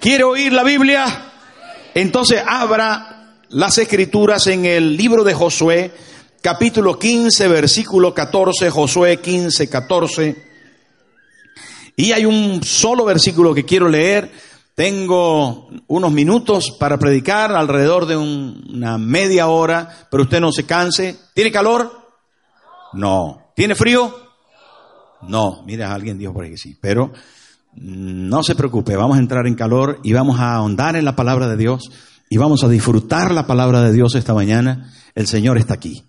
¿Quiere oír la Biblia? Entonces abra las escrituras en el libro de Josué, capítulo 15, versículo 14, Josué 15, 14. Y hay un solo versículo que quiero leer. Tengo unos minutos para predicar, alrededor de un- una media hora, pero usted no se canse. ¿Tiene calor? No. ¿Tiene frío? No. Mira, alguien dijo por ahí que sí, pero no se preocupe, vamos a entrar en calor y vamos a ahondar en la palabra de Dios y vamos a disfrutar la palabra de Dios esta mañana. El Señor está aquí.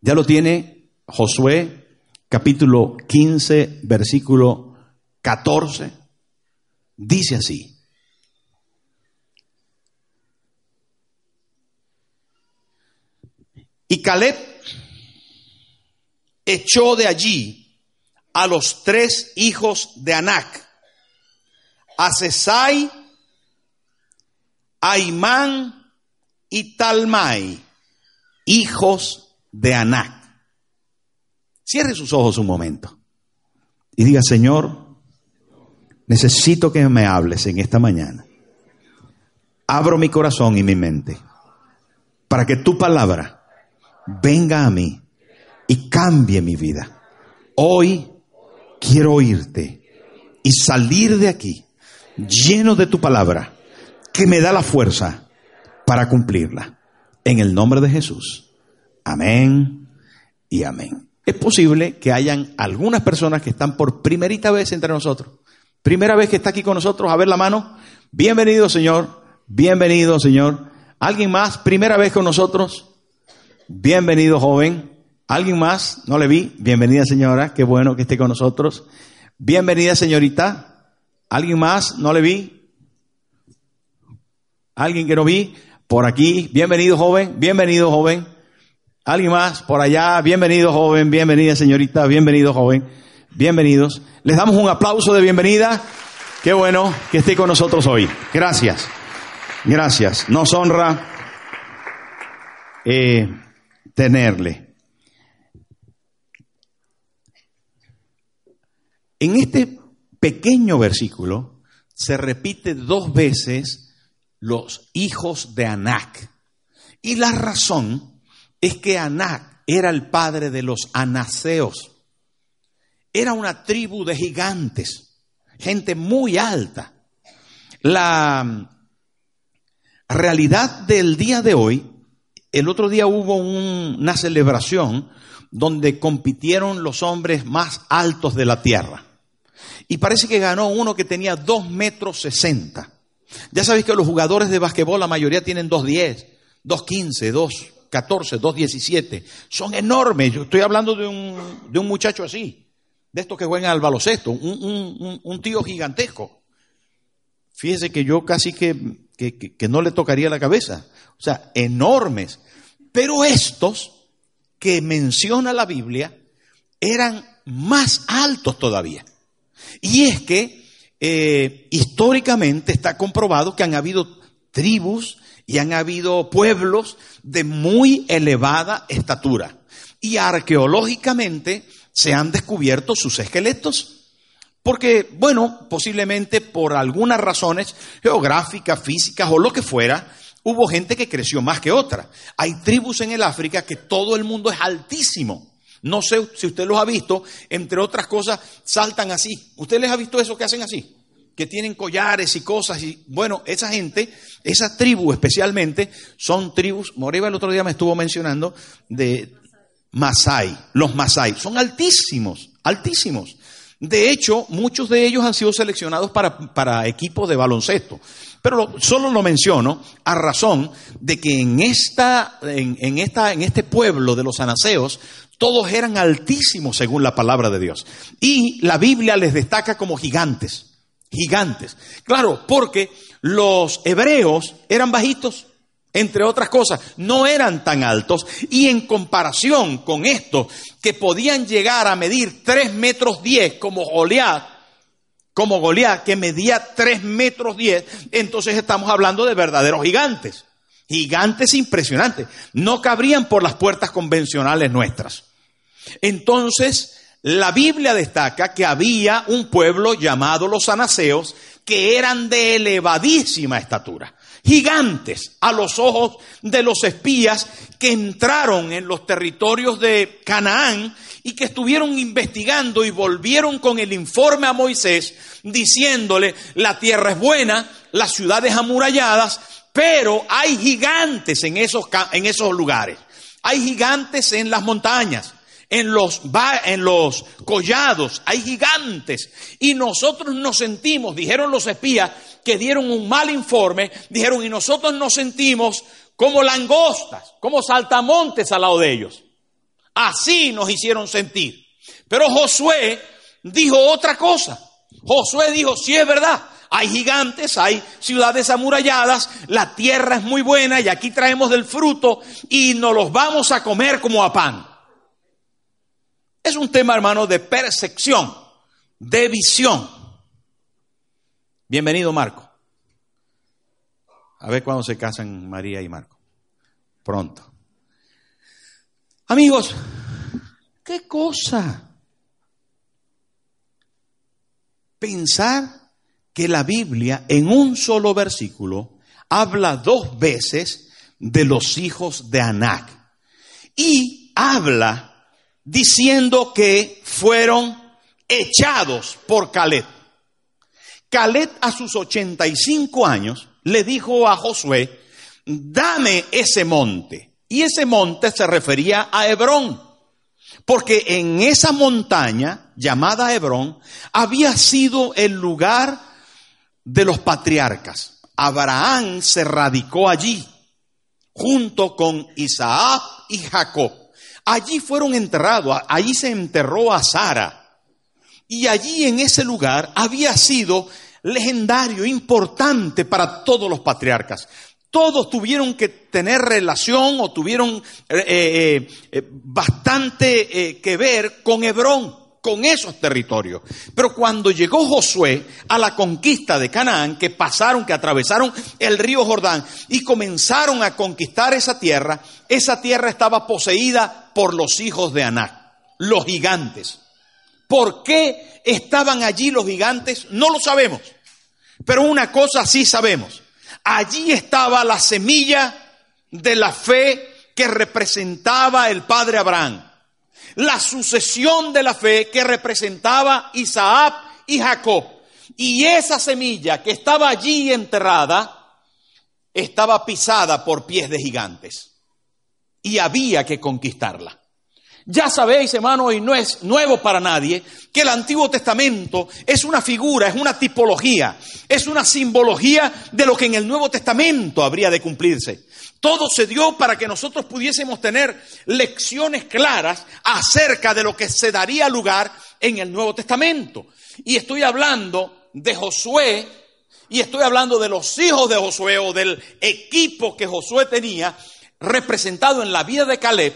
Ya lo tiene Josué, capítulo 15, versículo 14. Dice así. Y Caleb echó de allí a los tres hijos de Anac, a Sesai, a Imán y Talmai, hijos de Anac. Cierre sus ojos un momento y diga, Señor, necesito que me hables en esta mañana. Abro mi corazón y mi mente para que tu palabra venga a mí y cambie mi vida. Hoy quiero oírte y salir de aquí lleno de tu palabra que me da la fuerza para cumplirla. En el nombre de Jesús. Amén y amén. Es posible que hayan algunas personas que están por primerita vez entre nosotros. Primera vez que está aquí con nosotros, a ver la mano. Bienvenido, Señor. Bienvenido, Señor. ¿Alguien más? Primera vez con nosotros. Bienvenido, joven. ¿Alguien más? No le vi. Bienvenida, señora. Qué bueno que esté con nosotros. Bienvenida, señorita. ¿Alguien más? No le vi. ¿Alguien que no vi? Por aquí. Bienvenido, joven. Bienvenido, joven. ¿Alguien más? Por allá. Bienvenido, joven. Bienvenida, señorita. Bienvenido, joven. Bienvenidos. Les damos un aplauso de bienvenida. Qué bueno que esté con nosotros hoy. Gracias. Gracias. Nos honra eh, tenerle. En este pequeño versículo se repite dos veces los hijos de Anac. Y la razón es que Anac era el padre de los anaseos. Era una tribu de gigantes, gente muy alta. La realidad del día de hoy, el otro día hubo un- una celebración donde compitieron los hombres más altos de la tierra. Y parece que ganó uno que tenía 2 metros 60. Ya sabéis que los jugadores de basquetbol, la mayoría tienen 2.10, 2.15, 2.14, 2.17. Son enormes. Yo estoy hablando de un, de un muchacho así, de estos que juegan al baloncesto, un, un- tío gigantesco. Fíjese que yo casi que, que- que- que no le tocaría la cabeza. O sea, enormes. Pero estos que menciona la Biblia eran más altos todavía. Y es que eh, históricamente está comprobado que han habido tribus y han habido pueblos de muy elevada estatura. Y arqueológicamente se han descubierto sus esqueletos. Porque, bueno, posiblemente por algunas razones geográficas, físicas o lo que fuera, hubo gente que creció más que otra. Hay tribus en el África que todo el mundo es altísimo. No sé si usted los ha visto, entre otras cosas, saltan así. ¿Usted les ha visto eso que hacen así? Que tienen collares y cosas. Y bueno, esa gente, esa tribu especialmente, son tribus. Moriba el otro día me estuvo mencionando de Masai. Los Masai son altísimos, altísimos. De hecho, muchos de ellos han sido seleccionados para, para equipos de baloncesto. Pero lo- solo lo menciono a razón de que en, esta, en, esta, en este pueblo de los anaseos, todos eran altísimos según la palabra de Dios. Y la Biblia les destaca como gigantes. gigantes. Claro, porque los hebreos eran bajitos, entre otras cosas, no eran tan altos y en comparación con estos que podían llegar a medir 3 metros 10 como Goliat, como Goliat que medía 3 metros 10, entonces estamos hablando de verdaderos gigantes. Gigantes impresionantes. No cabrían por las puertas convencionales nuestras. Entonces, la Biblia destaca que había un pueblo llamado los anaseos que eran de elevadísima estatura, gigantes a los ojos de los espías que entraron en los territorios de Canaán y que estuvieron investigando y volvieron con el informe a Moisés diciéndole, la tierra es buena, las ciudades amuralladas, pero hay gigantes en esos, en esos lugares, hay gigantes en las montañas en los, en los collados, hay gigantes. Y nosotros nos sentimos, dijeron los espías que dieron un mal informe, dijeron, y nosotros nos sentimos como langostas, como saltamontes al lado de ellos. Así nos hicieron sentir. Pero Josué dijo otra cosa. Josué dijo, sí es verdad, hay gigantes, hay ciudades amuralladas, la tierra es muy buena y aquí traemos del fruto y nos los vamos a comer como a pan. Es un tema, hermano, de percepción, de visión. Bienvenido, Marco. A ver cuándo se casan María y Marco. Pronto. Amigos, ¿qué cosa? Pensar que la Biblia en un solo versículo habla dos veces de los hijos de Anac y habla diciendo que fueron echados por Caleb. Caleb a sus 85 años le dijo a Josué, dame ese monte. Y ese monte se refería a Hebrón, porque en esa montaña llamada Hebrón había sido el lugar de los patriarcas. Abraham se radicó allí, junto con Isaac y Jacob. Allí fueron enterrados, allí se enterró a Sara. Y allí en ese lugar había sido legendario, importante para todos los patriarcas. Todos tuvieron que tener relación o tuvieron eh, eh, eh, bastante que ver con Hebrón con esos territorios. Pero cuando llegó Josué a la conquista de Canaán, que pasaron, que atravesaron el río Jordán y comenzaron a conquistar esa tierra, esa tierra estaba poseída por los hijos de Anac, los gigantes. ¿Por qué estaban allí los gigantes? No lo sabemos. Pero una cosa sí sabemos. Allí estaba la semilla de la fe que representaba el padre Abraham la sucesión de la fe que representaba Isaac y Jacob. Y esa semilla que estaba allí enterrada estaba pisada por pies de gigantes. Y había que conquistarla. Ya sabéis, hermano, y no es nuevo para nadie, que el Antiguo Testamento es una figura, es una tipología, es una simbología de lo que en el Nuevo Testamento habría de cumplirse. Todo se dio para que nosotros pudiésemos tener lecciones claras acerca de lo que se daría lugar en el Nuevo Testamento. Y estoy hablando de Josué, y estoy hablando de los hijos de Josué o del equipo que Josué tenía representado en la vida de Caleb,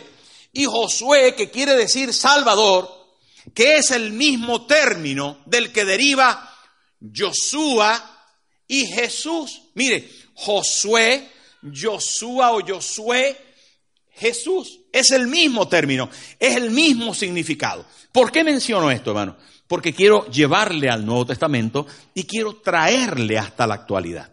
y Josué, que quiere decir Salvador, que es el mismo término del que deriva Josué y Jesús. Mire, Josué Josué o Josué, Jesús. Es el mismo término, es el mismo significado. ¿Por qué menciono esto, hermano? Porque quiero llevarle al Nuevo Testamento y quiero traerle hasta la actualidad.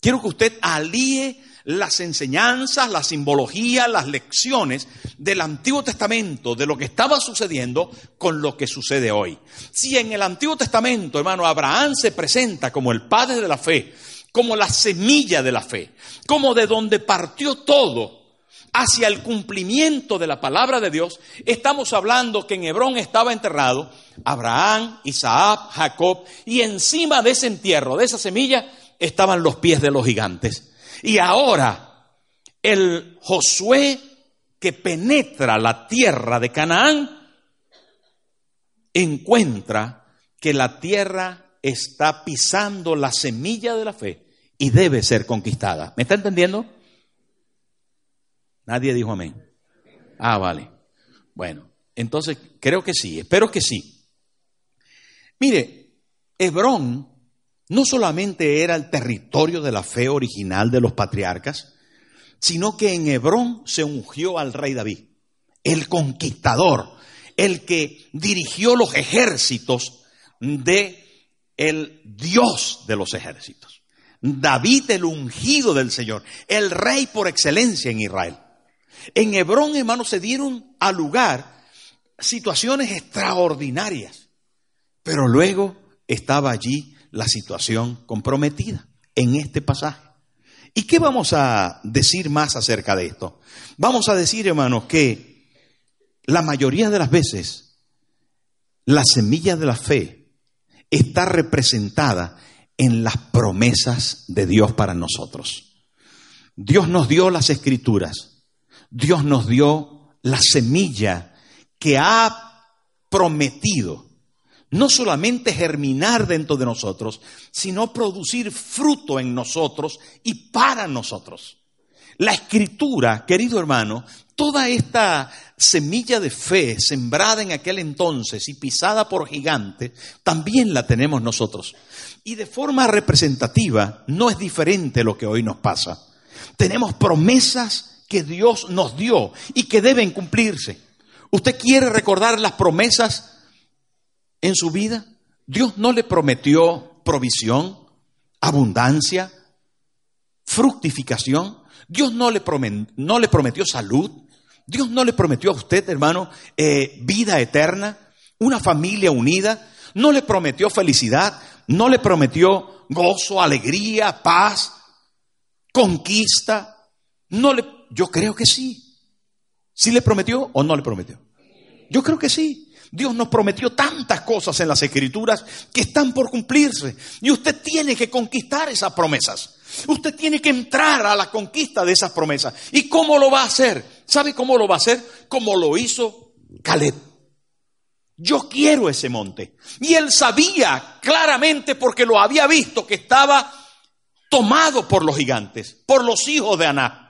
Quiero que usted alíe las enseñanzas, la simbología, las lecciones del Antiguo Testamento, de lo que estaba sucediendo con lo que sucede hoy. Si en el Antiguo Testamento, hermano, Abraham se presenta como el padre de la fe, como la semilla de la fe, como de donde partió todo hacia el cumplimiento de la palabra de Dios, estamos hablando que en Hebrón estaba enterrado Abraham, Isaac, Jacob, y encima de ese entierro, de esa semilla, estaban los pies de los gigantes. Y ahora, el Josué que penetra la tierra de Canaán, encuentra que la tierra está pisando la semilla de la fe y debe ser conquistada. ¿Me está entendiendo? Nadie dijo amén. Ah, vale. Bueno, entonces creo que sí, espero que sí. Mire, Hebrón no solamente era el territorio de la fe original de los patriarcas, sino que en Hebrón se ungió al rey David, el conquistador, el que dirigió los ejércitos de el Dios de los ejércitos. David el ungido del Señor, el rey por excelencia en Israel. En Hebrón, hermanos, se dieron a lugar situaciones extraordinarias, pero luego estaba allí la situación comprometida en este pasaje. ¿Y qué vamos a decir más acerca de esto? Vamos a decir, hermanos, que la mayoría de las veces la semilla de la fe está representada en las promesas de Dios para nosotros. Dios nos dio las escrituras, Dios nos dio la semilla que ha prometido no solamente germinar dentro de nosotros, sino producir fruto en nosotros y para nosotros. La escritura, querido hermano, toda esta semilla de fe sembrada en aquel entonces y pisada por gigantes, también la tenemos nosotros. Y de forma representativa no es diferente lo que hoy nos pasa. Tenemos promesas que Dios nos dio y que deben cumplirse. ¿Usted quiere recordar las promesas en su vida? Dios no le prometió provisión, abundancia, fructificación. Dios no le, no le prometió salud. Dios no le prometió a usted, hermano, eh, vida eterna, una familia unida. No le prometió felicidad. No le prometió gozo, alegría, paz, conquista. No le, yo creo que sí. ¿Sí le prometió o no le prometió? Yo creo que sí. Dios nos prometió tantas cosas en las escrituras que están por cumplirse. Y usted tiene que conquistar esas promesas. Usted tiene que entrar a la conquista de esas promesas. ¿Y cómo lo va a hacer? ¿Sabe cómo lo va a hacer? Como lo hizo Caleb. Yo quiero ese monte. Y él sabía claramente porque lo había visto que estaba tomado por los gigantes, por los hijos de Aná.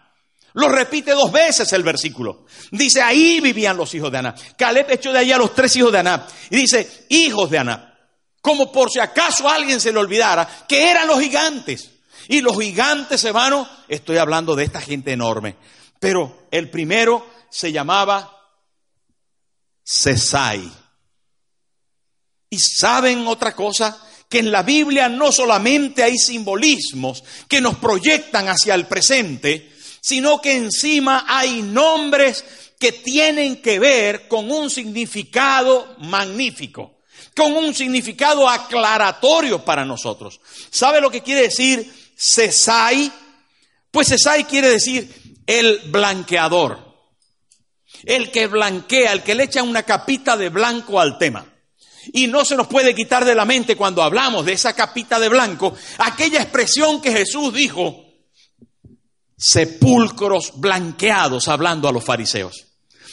Lo repite dos veces el versículo. Dice, ahí vivían los hijos de Aná. Caleb echó de allí a los tres hijos de Aná. Y dice, hijos de Aná. Como por si acaso alguien se le olvidara que eran los gigantes. Y los gigantes, hermano, estoy hablando de esta gente enorme. Pero el primero se llamaba Cesai. Y saben otra cosa, que en la Biblia no solamente hay simbolismos que nos proyectan hacia el presente, sino que encima hay nombres que tienen que ver con un significado magnífico, con un significado aclaratorio para nosotros. ¿Sabe lo que quiere decir Cesai? Pues Cesai quiere decir el blanqueador, el que blanquea, el que le echa una capita de blanco al tema. Y no se nos puede quitar de la mente cuando hablamos de esa capita de blanco aquella expresión que Jesús dijo, sepulcros blanqueados hablando a los fariseos.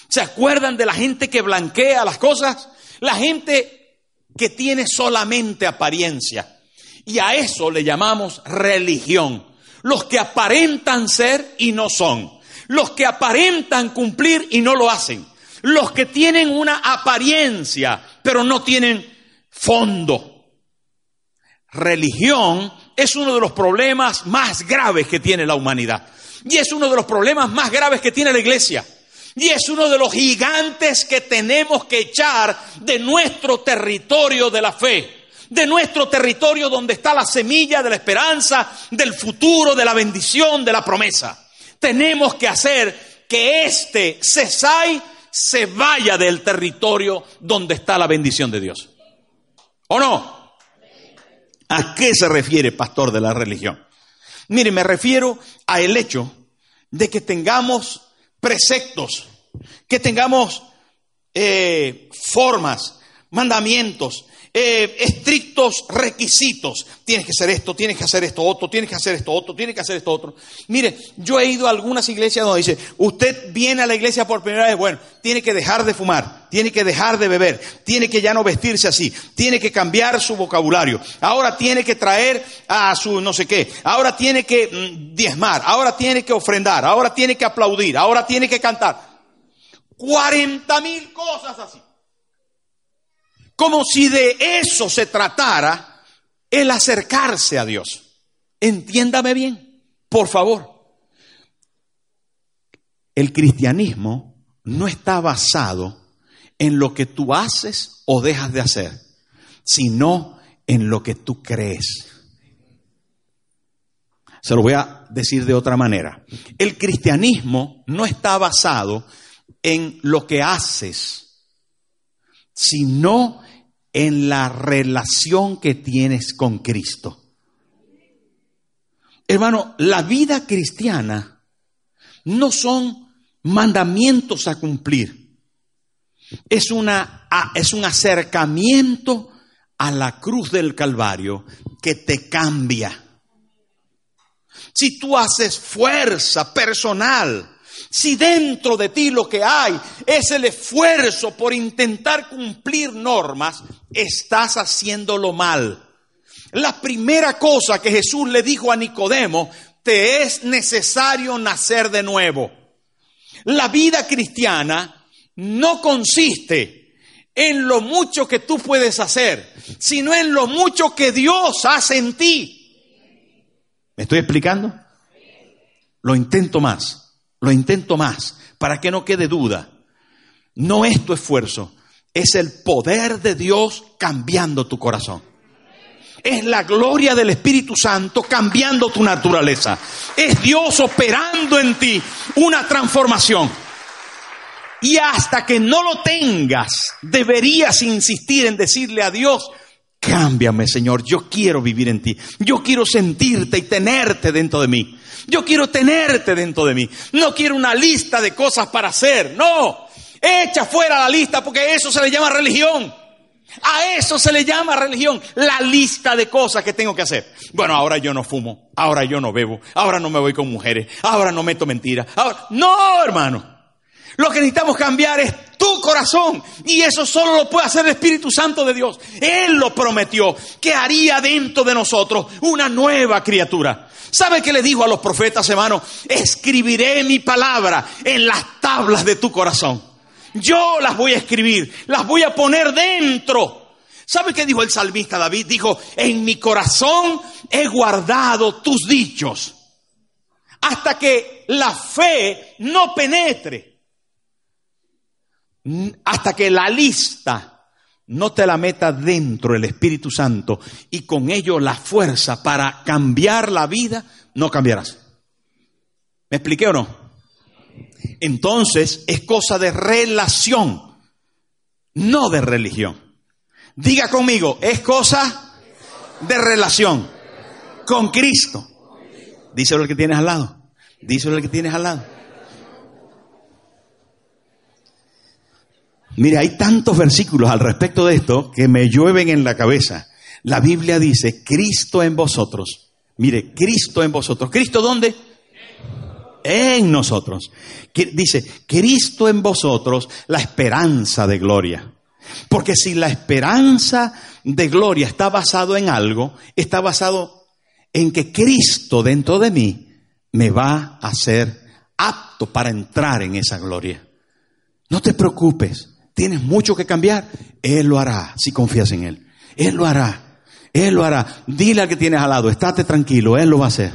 ¿Se acuerdan de la gente que blanquea las cosas? La gente que tiene solamente apariencia. Y a eso le llamamos religión. Los que aparentan ser y no son. Los que aparentan cumplir y no lo hacen. Los que tienen una apariencia pero no tienen fondo. Religión es uno de los problemas más graves que tiene la humanidad. Y es uno de los problemas más graves que tiene la iglesia. Y es uno de los gigantes que tenemos que echar de nuestro territorio de la fe, de nuestro territorio donde está la semilla de la esperanza, del futuro, de la bendición, de la promesa. Tenemos que hacer que este Cesai se vaya del territorio donde está la bendición de Dios. ¿O no? ¿A qué se refiere, pastor de la religión? Mire, me refiero a el hecho de que tengamos preceptos, que tengamos eh, formas, mandamientos, eh, estrictos requisitos. Tienes que hacer esto, tienes que hacer esto otro, tienes que hacer esto otro, tienes que hacer esto otro. Mire, yo he ido a algunas iglesias donde dice, usted viene a la iglesia por primera vez, bueno, tiene que dejar de fumar, tiene que dejar de beber, tiene que ya no vestirse así, tiene que cambiar su vocabulario, ahora tiene que traer a su no sé qué, ahora tiene que mm, diezmar, ahora tiene que ofrendar, ahora tiene que aplaudir, ahora tiene que cantar. 40 mil cosas así. Como si de eso se tratara el acercarse a Dios. Entiéndame bien, por favor. El cristianismo no está basado en lo que tú haces o dejas de hacer, sino en lo que tú crees. Se lo voy a decir de otra manera. El cristianismo no está basado en lo que haces, sino en la relación que tienes con Cristo. Hermano, la vida cristiana no son mandamientos a cumplir. Es, una, es un acercamiento a la cruz del Calvario que te cambia. Si tú haces fuerza personal si dentro de ti lo que hay es el esfuerzo por intentar cumplir normas, estás haciéndolo mal. La primera cosa que Jesús le dijo a Nicodemo, te es necesario nacer de nuevo. La vida cristiana no consiste en lo mucho que tú puedes hacer, sino en lo mucho que Dios hace en ti. ¿Me estoy explicando? Lo intento más lo intento más, para que no quede duda. No es tu esfuerzo, es el poder de Dios cambiando tu corazón. Es la gloria del Espíritu Santo cambiando tu naturaleza. Es Dios operando en ti una transformación. Y hasta que no lo tengas, deberías insistir en decirle a Dios, cámbiame Señor, yo quiero vivir en ti. Yo quiero sentirte y tenerte dentro de mí. Yo quiero tenerte dentro de mí. No quiero una lista de cosas para hacer. No. Echa fuera la lista porque eso se le llama religión. A eso se le llama religión, la lista de cosas que tengo que hacer. Bueno, ahora yo no fumo, ahora yo no bebo, ahora no me voy con mujeres, ahora no meto mentiras. Ahora... No, hermano. Lo que necesitamos cambiar es tu corazón. Y eso solo lo puede hacer el Espíritu Santo de Dios. Él lo prometió, que haría dentro de nosotros una nueva criatura. ¿Sabe qué le dijo a los profetas, hermano? Escribiré mi palabra en las tablas de tu corazón. Yo las voy a escribir, las voy a poner dentro. ¿Sabe qué dijo el salmista David? Dijo, en mi corazón he guardado tus dichos hasta que la fe no penetre, hasta que la lista no te la meta dentro el Espíritu Santo y con ello la fuerza para cambiar la vida, no cambiarás. ¿Me expliqué o no? Entonces es cosa de relación, no de religión. Diga conmigo, es cosa de relación con Cristo. Díselo el que tienes al lado. Díselo el que tienes al lado. Mire, hay tantos versículos al respecto de esto que me llueven en la cabeza. La Biblia dice, Cristo en vosotros. Mire, Cristo en vosotros. ¿Cristo dónde? En nosotros. Dice, Cristo en vosotros, la esperanza de gloria. Porque si la esperanza de gloria está basado en algo, está basado en que Cristo dentro de mí me va a ser apto para entrar en esa gloria. No te preocupes tienes mucho que cambiar, Él lo hará si confías en Él. Él lo hará. Él lo hará. Dile al que tienes al lado, estate tranquilo, Él lo va a hacer.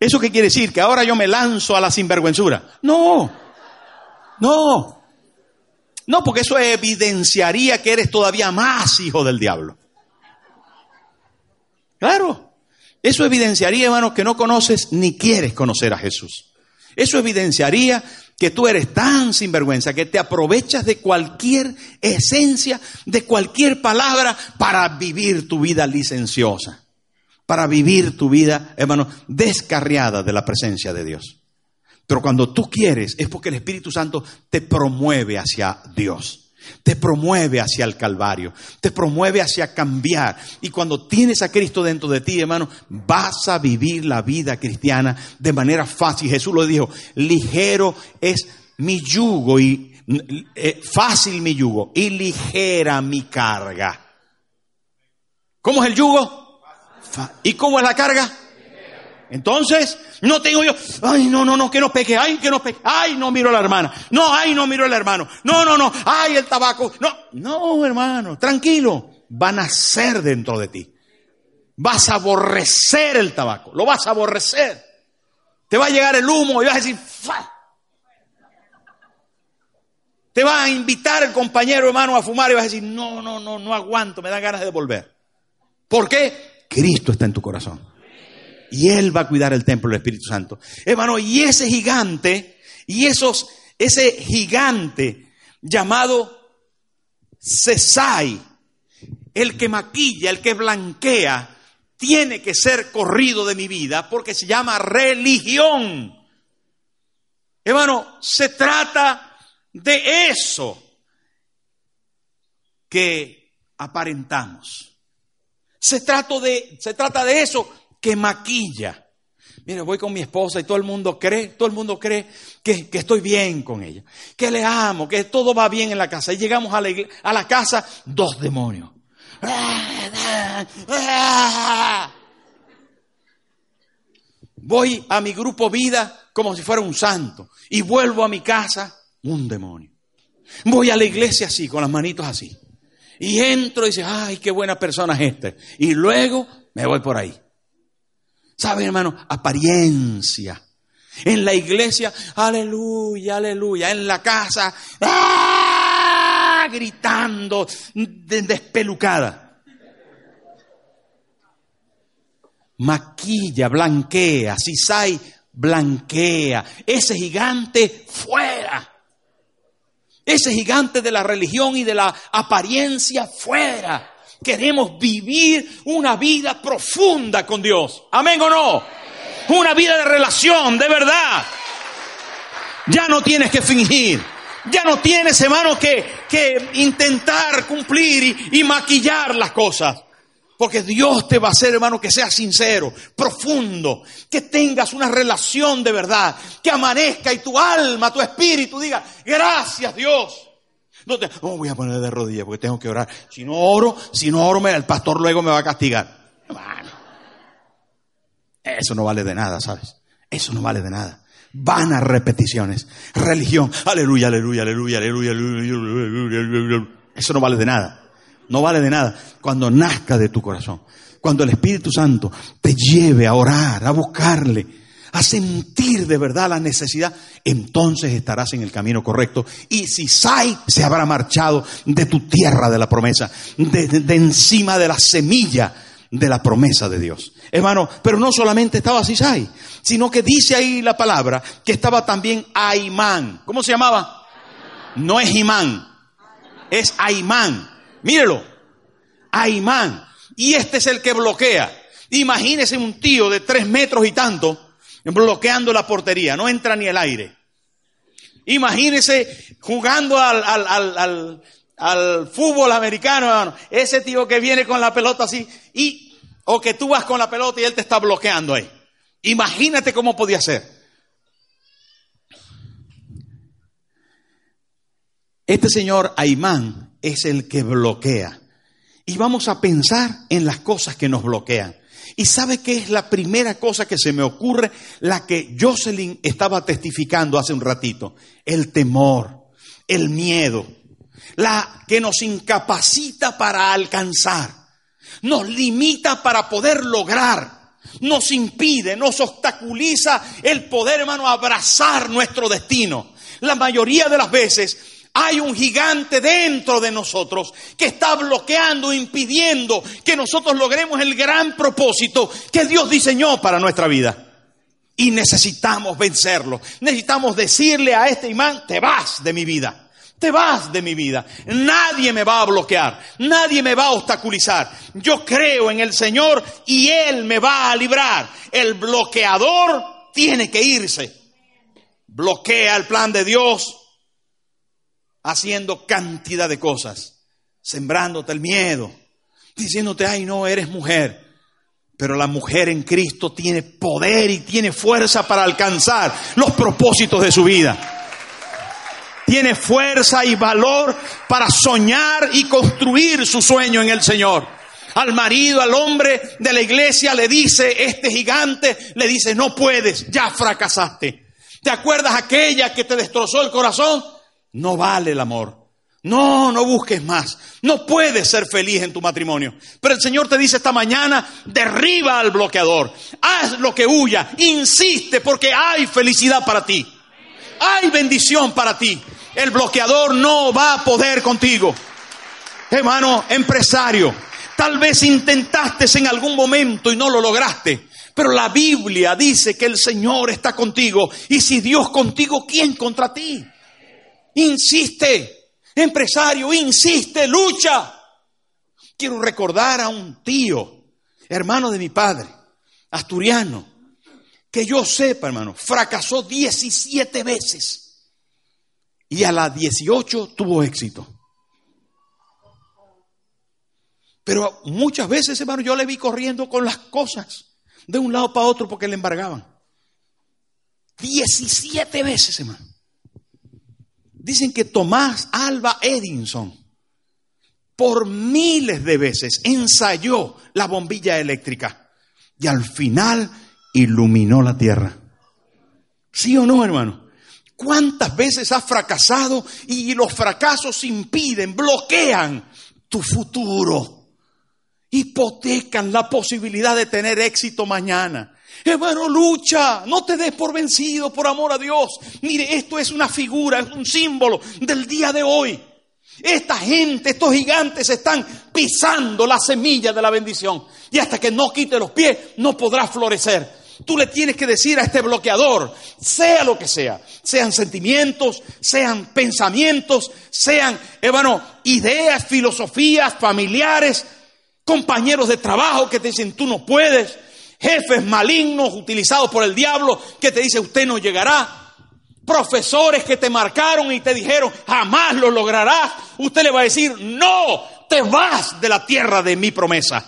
¿Eso qué quiere decir? Que ahora yo me lanzo a la sinvergüenzura. No, no, no, porque eso evidenciaría que eres todavía más hijo del diablo. Claro. Eso evidenciaría, hermanos, que no conoces ni quieres conocer a Jesús. Eso evidenciaría que tú eres tan sinvergüenza que te aprovechas de cualquier esencia, de cualquier palabra para vivir tu vida licenciosa, para vivir tu vida, hermano, descarriada de la presencia de Dios. Pero cuando tú quieres es porque el Espíritu Santo te promueve hacia Dios. Te promueve hacia el Calvario, te promueve hacia cambiar. Y cuando tienes a Cristo dentro de ti, hermano, vas a vivir la vida cristiana de manera fácil. Jesús lo dijo, ligero es mi yugo y eh, fácil mi yugo y ligera mi carga. ¿Cómo es el yugo? ¿Y cómo es la carga? Entonces, no tengo yo, ay, no, no, no, que no peque, ay, que no peque, ay, no miro a la hermana, no, ay, no miro al hermano, no, no, no, ay, el tabaco, no, no, hermano, tranquilo, va a nacer dentro de ti. Vas a aborrecer el tabaco, lo vas a aborrecer. Te va a llegar el humo y vas a decir, ¡fa! Te va a invitar el compañero hermano a fumar y vas a decir, no, no, no, no aguanto, me da ganas de volver. ¿Por qué? Cristo está en tu corazón y Él va a cuidar el templo del Espíritu Santo. Hermano, y ese gigante, y esos, ese gigante llamado Cesai, el que maquilla, el que blanquea, tiene que ser corrido de mi vida porque se llama religión. Hermano, se trata de eso que aparentamos. Se trata de, se trata de eso que maquilla. Mire, voy con mi esposa y todo el mundo cree, todo el mundo cree que, estoy bien con ella, que le amo, que todo va bien en la casa. Y llegamos a la, a la casa, dos demonios. Voy a mi grupo vida como si fuera un santo y vuelvo a mi casa, un demonio. Voy a la iglesia así, con las manitos así. Y entro y dice, ay, qué buena persona es este. Y luego me voy por ahí. ¿Sabe, hermano? Apariencia. En la iglesia, aleluya, aleluya. En la casa, ¡ah! gritando, despelucada. Maquilla, blanquea, sisai, blanquea. Ese gigante fuera. Ese gigante de la religión y de la apariencia fuera queremos vivir una vida profunda con Dios. Amén o no. Una vida de relación, de verdad. Ya no tienes que fingir. Ya no tienes, hermano, que, que intentar cumplir y, y maquillar las cosas. Porque Dios te va a hacer, hermano, que seas sincero, profundo, que tengas una relación de verdad, que amanezca y tu alma, tu espíritu diga, gracias Dios. No te, oh, voy a poner de rodillas porque tengo que orar. Si no oro, si no oro, el pastor luego me va a castigar. eso no vale de nada, ¿sabes? Eso no vale de nada. Vanas repeticiones. Religión. Aleluya, aleluya, aleluya, aleluya, aleluya. Eso no vale de nada. No vale de nada. Cuando nazca de tu corazón. Cuando el Espíritu Santo te lleve a orar, a buscarle a sentir de verdad la necesidad, entonces estarás en el camino correcto. Y si Sai se habrá marchado de tu tierra de la promesa, de, encima de la semilla de la promesa de Dios. Hermano, pero no solamente estaba Sisai, sino que dice ahí la palabra que estaba también Aimán. ¿Cómo se llamaba? No es Imán, es Aimán. Mírelo, Aimán. Y este es el que bloquea. Imagínese un tío de tres metros y tanto bloqueando la portería, no entra ni el aire. Imagínese jugando al, al, al, fútbol americano, ese tío que viene con la pelota así, y, o que tú vas con la pelota y él te está bloqueando ahí. Imagínate cómo podía ser. Este señor Aimán es el que bloquea. Y vamos a pensar en las cosas que nos bloquean. ¿Y sabe qué es la primera cosa que se me ocurre? La que Jocelyn estaba testificando hace un ratito. El temor, el miedo, la que nos incapacita para alcanzar, nos limita para poder lograr, nos impide, nos obstaculiza el poder, hermano, abrazar nuestro destino. La mayoría de las veces hay un gigante dentro de nosotros que está bloqueando, impidiendo que nosotros logremos el gran propósito que Dios diseñó para nuestra vida. Y necesitamos vencerlo. Necesitamos decirle a este imán, te vas de mi vida. Te vas de mi vida. Nadie me va a bloquear. Nadie me va a obstaculizar. Yo creo en el Señor y Él me va a librar. El bloqueador tiene que irse. bloquea el plan de Dios haciendo cantidad de cosas, sembrándote el miedo, diciéndote, ay no, eres mujer. Pero la mujer en Cristo tiene poder y tiene fuerza para alcanzar los propósitos de su vida. Tiene fuerza y valor para soñar y construir su sueño en el Señor. Al marido, al hombre de la iglesia le dice, este gigante le dice, no puedes, ya fracasaste. ¿Te acuerdas aquella que te destrozó el corazón? No vale el amor. No, no busques más. No puedes ser feliz en tu matrimonio. Pero el Señor te dice esta mañana, derriba al bloqueador. Haz lo que huya. Insiste porque hay felicidad para ti. Hay bendición para ti. El bloqueador no va a poder contigo. Hermano, empresario, tal vez intentaste en algún momento y no lo lograste. Pero la Biblia dice que el Señor está contigo. Y si Dios contigo, ¿quién contra ti? Insiste, empresario, insiste, lucha. Quiero recordar a un tío, hermano de mi padre, asturiano, que yo sepa, hermano, fracasó 17 veces y a las 18 tuvo éxito. Pero muchas veces, hermano, yo le vi corriendo con las cosas de un lado para otro porque le embargaban. 17 veces, hermano. Dicen que Tomás Alba Edison por miles de veces ensayó la bombilla eléctrica y al final iluminó la tierra. ¿Sí o no, hermano? ¿Cuántas veces has fracasado y los fracasos impiden, bloquean tu futuro? Hipotecan la posibilidad de tener éxito mañana. Hermano, lucha, no te des por vencido por amor a Dios. Mire, esto es una figura, es un símbolo del día de hoy. Esta gente, estos gigantes están pisando la semilla de la bendición. Y hasta que no quite los pies, no podrá florecer. Tú le tienes que decir a este bloqueador, sea lo que sea, sean sentimientos, sean pensamientos, sean, hermano, ideas, filosofías, familiares, compañeros de trabajo que te dicen tú no puedes, jefes malignos utilizados por el diablo que te dice usted no llegará, profesores que te marcaron y te dijeron jamás lo lograrás, usted le va a decir no, te vas de la tierra de mi promesa,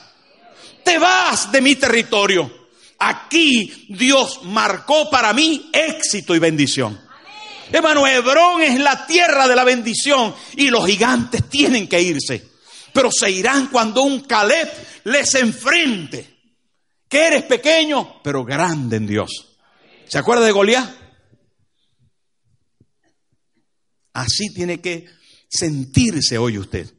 te vas de mi territorio. Aquí Dios marcó para mí éxito y bendición. Hermano, Hebrón es la tierra de la bendición y los gigantes tienen que irse. Pero se irán cuando un Caleb les enfrente que eres pequeño, pero grande en Dios. ¿Se acuerda de Goliat? Así tiene que sentirse hoy usted,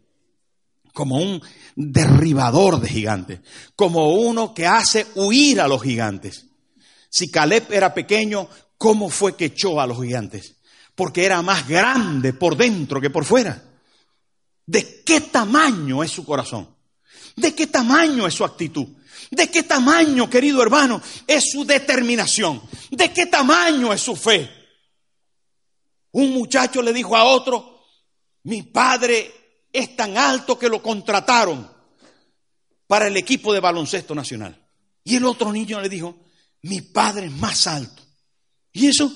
como un derribador de gigantes, como uno que hace huir a los gigantes. Si Caleb era pequeño, ¿cómo fue que echó a los gigantes? Porque era más grande por dentro que por fuera. ¿De qué tamaño es su corazón? ¿De qué tamaño es su actitud? ¿De qué tamaño, querido hermano, es su determinación? ¿De qué tamaño es su fe? Un muchacho le dijo a otro, mi padre es tan alto que lo contrataron para el equipo de baloncesto nacional. Y el otro niño le dijo, mi padre es más alto. Y eso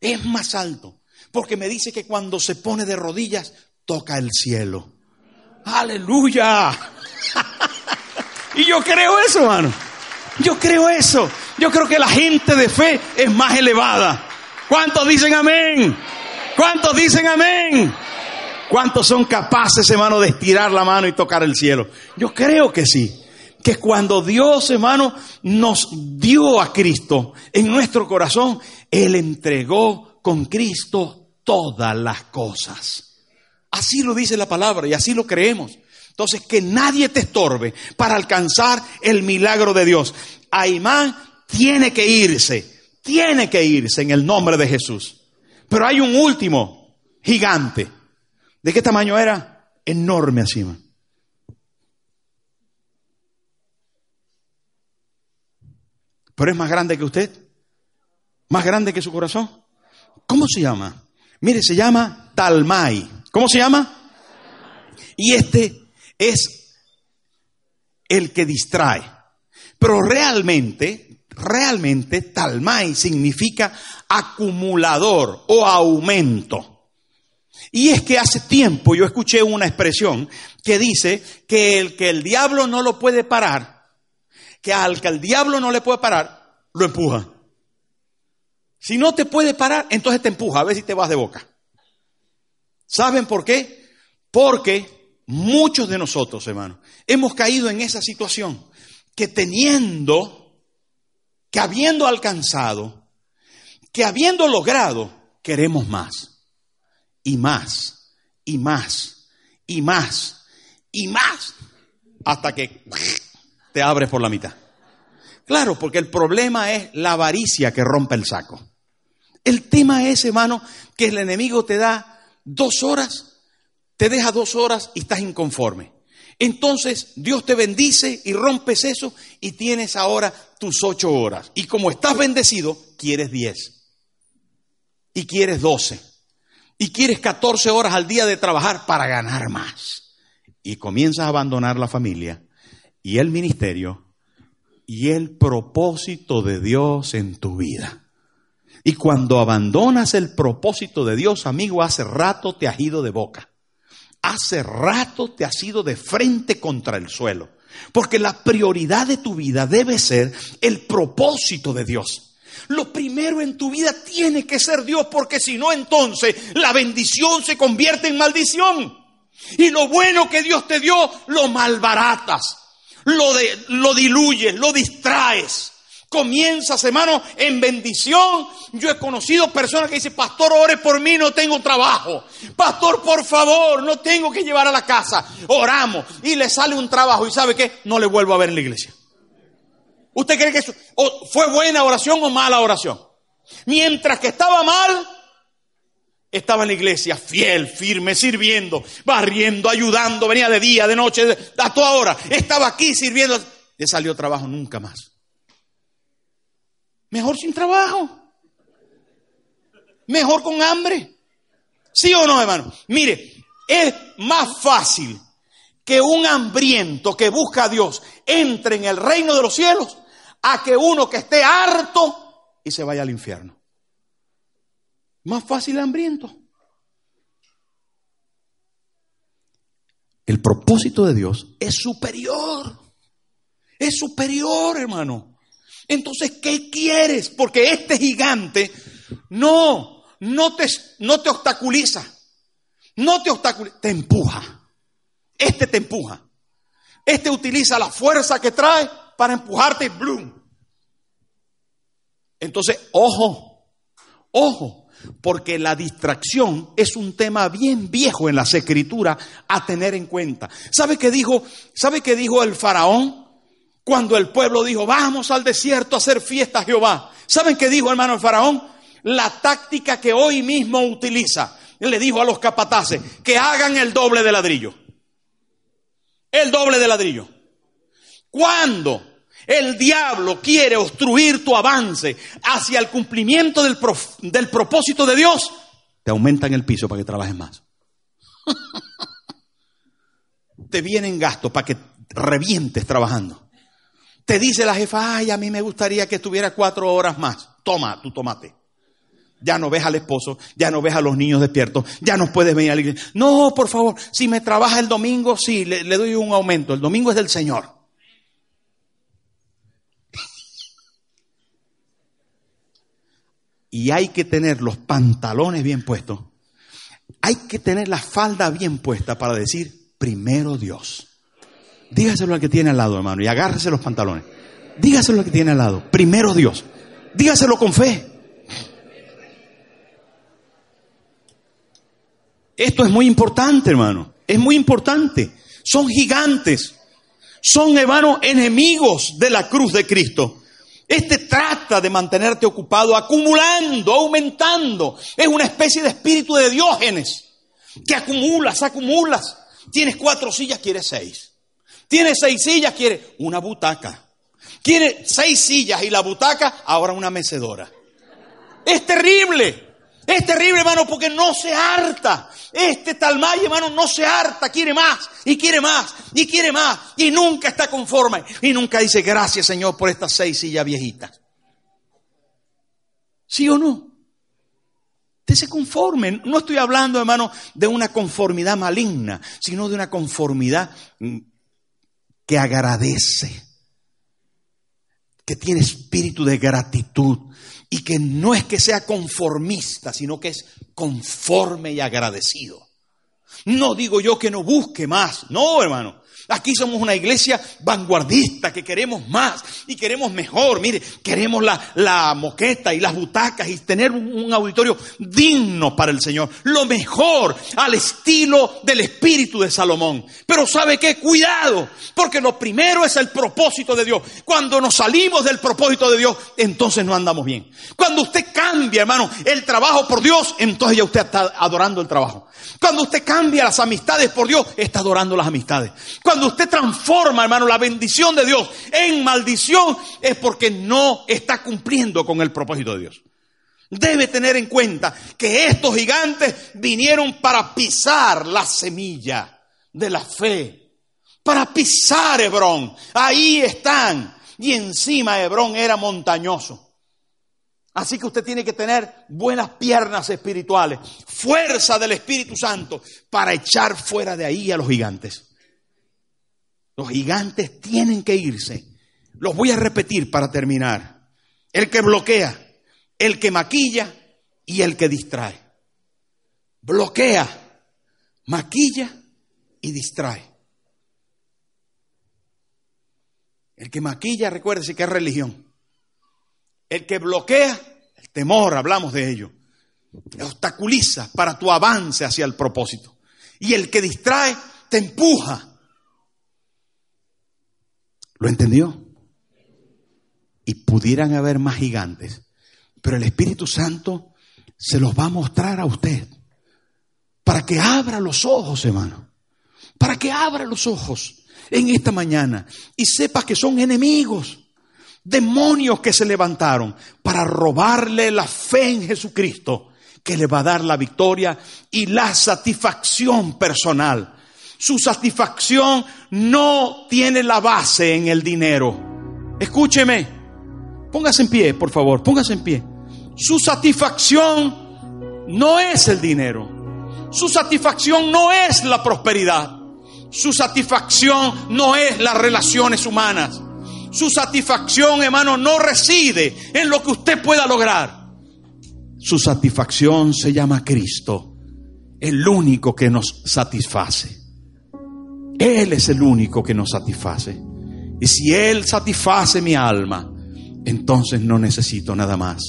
es más alto, porque me dice que cuando se pone de rodillas, toca el cielo. Aleluya. Y yo creo eso, hermano. Yo creo eso. Yo creo que la gente de fe es más elevada. ¿Cuántos dicen amén? ¿Cuántos dicen amén? ¿Cuántos son capaces, hermano, de estirar la mano y tocar el cielo? Yo creo que sí. Que cuando Dios, hermano, nos dio a Cristo en nuestro corazón, Él entregó con Cristo todas las cosas. Así lo dice la palabra y así lo creemos. Entonces, que nadie te estorbe para alcanzar el milagro de Dios. Aimán tiene que irse, tiene que irse en el nombre de Jesús. Pero hay un último gigante. ¿De qué tamaño era? Enorme así. Pero es más grande que usted. Más grande que su corazón. ¿Cómo se llama? Mire, se llama Talmai. ¿Cómo se llama? Y este es el que distrae. Pero realmente, Realmente talmai significa acumulador o aumento. Y es que hace tiempo yo escuché una expresión que dice que el que el diablo no lo puede parar, que al que el diablo no le puede parar, lo empuja. Si no te puede parar, entonces te empuja, a ver si te vas de boca. ¿Saben por qué? Porque muchos de nosotros, hermanos, hemos caído en esa situación que teniendo, que habiendo alcanzado, que habiendo logrado, queremos más y más y más y más y más hasta que te abres por la mitad. Claro, porque el problema es la avaricia que rompe el saco. El tema es, hermano, que el enemigo te da dos horas, te deja dos horas y estás inconforme. Entonces Dios te bendice y rompes eso y tienes ahora tus ocho horas. Y como estás bendecido, quieres diez. Y quieres doce. Y quieres catorce horas al día de trabajar para ganar más. Y comienzas a abandonar la familia y el ministerio y el propósito de Dios en tu vida. Y cuando abandonas el propósito de Dios, amigo, hace rato te has ido de boca. Hace rato te has ido de frente contra el suelo. Porque la prioridad de tu vida debe ser el propósito de Dios. Lo primero en tu vida tiene que ser Dios, porque si no, entonces la bendición se convierte en maldición. Y lo bueno que Dios te dio, lo malbaratas lo, de, lo diluyes, lo distraes. Comienzas, hermano, en bendición. Yo he conocido personas que dicen, pastor, ore por mí, no tengo trabajo. Pastor, por favor, no tengo que llevar a la casa. Oramos y le sale un trabajo y sabe qué, no le vuelvo a ver en la iglesia. ¿Usted cree que eso fue buena oración o mala oración? Mientras que estaba mal, estaba en la iglesia fiel, firme, sirviendo, barriendo, ayudando, venía de día, de noche, a toda hora. Estaba aquí sirviendo. Le salió trabajo nunca más. Mejor sin trabajo. Mejor con hambre. ¿Sí o no, hermano? Mire, es más fácil que un hambriento que busca a Dios entre en el reino de los cielos a que uno que esté harto y se vaya al infierno. Más fácil hambriento. El propósito de Dios es superior. Es superior, hermano. Entonces, ¿qué quieres? Porque este gigante no, no te, no te obstaculiza. No te obstaculiza, te empuja. Este te empuja. Este utiliza la fuerza que trae para empujarte, bloom. Entonces, ojo, ojo, porque la distracción es un tema bien viejo en las escrituras a tener en cuenta. ¿Sabe qué dijo? ¿Sabe qué dijo el faraón cuando el pueblo dijo, "Vamos al desierto a hacer fiesta a Jehová"? ¿Saben qué dijo, hermano el faraón? La táctica que hoy mismo utiliza. Él le dijo a los capataces que hagan el doble de ladrillo. El doble de ladrillo. ¿Cuándo? El diablo quiere obstruir tu avance hacia el cumplimiento del, del propósito de Dios. Te aumentan el piso para que trabajes más. Te vienen gastos para que revientes trabajando. Te dice la jefa, ay, a mí me gustaría que estuviera cuatro horas más. Toma tu tomate. Ya no ves al esposo, ya no ves a los niños despiertos, ya no puedes venir a la iglesia. No, por favor, si me trabaja el domingo, sí, le, le doy un aumento. El domingo es del Señor. y hay que tener los pantalones bien puestos. Hay que tener la falda bien puesta para decir, primero Dios. Dígaselo al que tiene al lado, hermano, y agárrese los pantalones. Dígaselo al que tiene al lado, primero Dios. Dígaselo con fe. Esto es muy importante, hermano. Es muy importante. Son gigantes. Son, hermano, enemigos de la cruz de Cristo. Este trata de mantenerte ocupado, acumulando, aumentando. Es una especie de espíritu de diógenes, que acumulas, acumulas. Tienes cuatro sillas, quieres seis. Tienes seis sillas, quieres una butaca. Tienes seis sillas y la butaca, ahora una mecedora. Es terrible. Es terrible, hermano, porque no se harta. Este Talmay, hermano, no se harta, quiere más, y quiere más, y quiere más, y nunca está conforme, y nunca dice gracias, Señor, por estas seis sillas viejitas. ¿Sí o no? Usted se conforme. No estoy hablando, hermano, de una conformidad maligna, sino de una conformidad mm, que agradece, que tiene espíritu de gratitud y que no es que sea conformista, sino que es conforme y agradecido. No digo yo que no busque más, no, hermano. Aquí somos una iglesia vanguardista que queremos más y queremos mejor. Mire, queremos la, moqueta y las butacas y tener un, auditorio digno para el Señor. Lo mejor al estilo del espíritu de Salomón. Pero ¿sabe qué? Cuidado, porque lo primero es el propósito de Dios. Cuando nos salimos del propósito de Dios, entonces no andamos bien. Cuando usted cambia, hermano, el trabajo por Dios, entonces ya usted está adorando el trabajo. Cuando usted cambia las amistades por Dios, está adorando las amistades. Cuando usted transforma, hermano, la bendición de Dios en maldición, es porque no está cumpliendo con el propósito de Dios. Debe tener en cuenta que estos gigantes vinieron para pisar la semilla de la fe, para pisar Hebrón. Ahí están. Y encima Hebrón era montañoso. Así que usted tiene que tener buenas piernas espirituales, fuerza del Espíritu Santo para echar fuera de ahí a los gigantes. Los gigantes tienen que irse. Los voy a repetir para terminar. El que bloquea, el que maquilla y el que distrae. Bloquea, maquilla y distrae. El que maquilla, recuérdese que es religión. El que bloquea, el temor, hablamos de ello, obstaculiza para tu avance hacia el propósito. Y el que distrae, te empuja. ¿Lo entendió? Y pudieran haber más gigantes, pero el Espíritu Santo se los va a mostrar a usted para que abra los ojos, hermano. Para que abra los ojos en esta mañana y sepa que son enemigos demonios que se levantaron para robarle la fe en Jesucristo, que le va a dar la victoria y la satisfacción personal. Su satisfacción no tiene la base en el dinero. Escúcheme, póngase en pie, por favor, póngase en pie. Su satisfacción no es el dinero. Su satisfacción no es la prosperidad. Su satisfacción no es las relaciones humanas. Su satisfacción, hermano, no reside en lo que usted pueda lograr. Su satisfacción se llama Cristo, el único que nos satisface. Él es el único que nos satisface. Y si Él satisface mi alma, entonces no necesito nada más.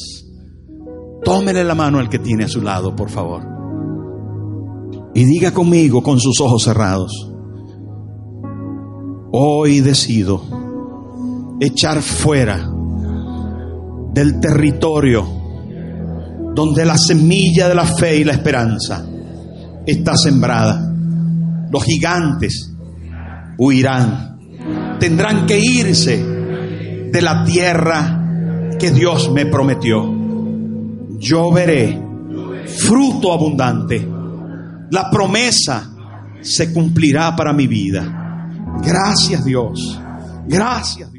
Tómele la mano al que tiene a su lado, por favor. Y diga conmigo con sus ojos cerrados. Hoy decido echar fuera del territorio donde la semilla de la fe y la esperanza está sembrada. Los gigantes huirán, tendrán que irse de la tierra que Dios me prometió. Yo veré fruto abundante. La promesa se cumplirá para mi vida. Gracias Dios. Gracias Dios.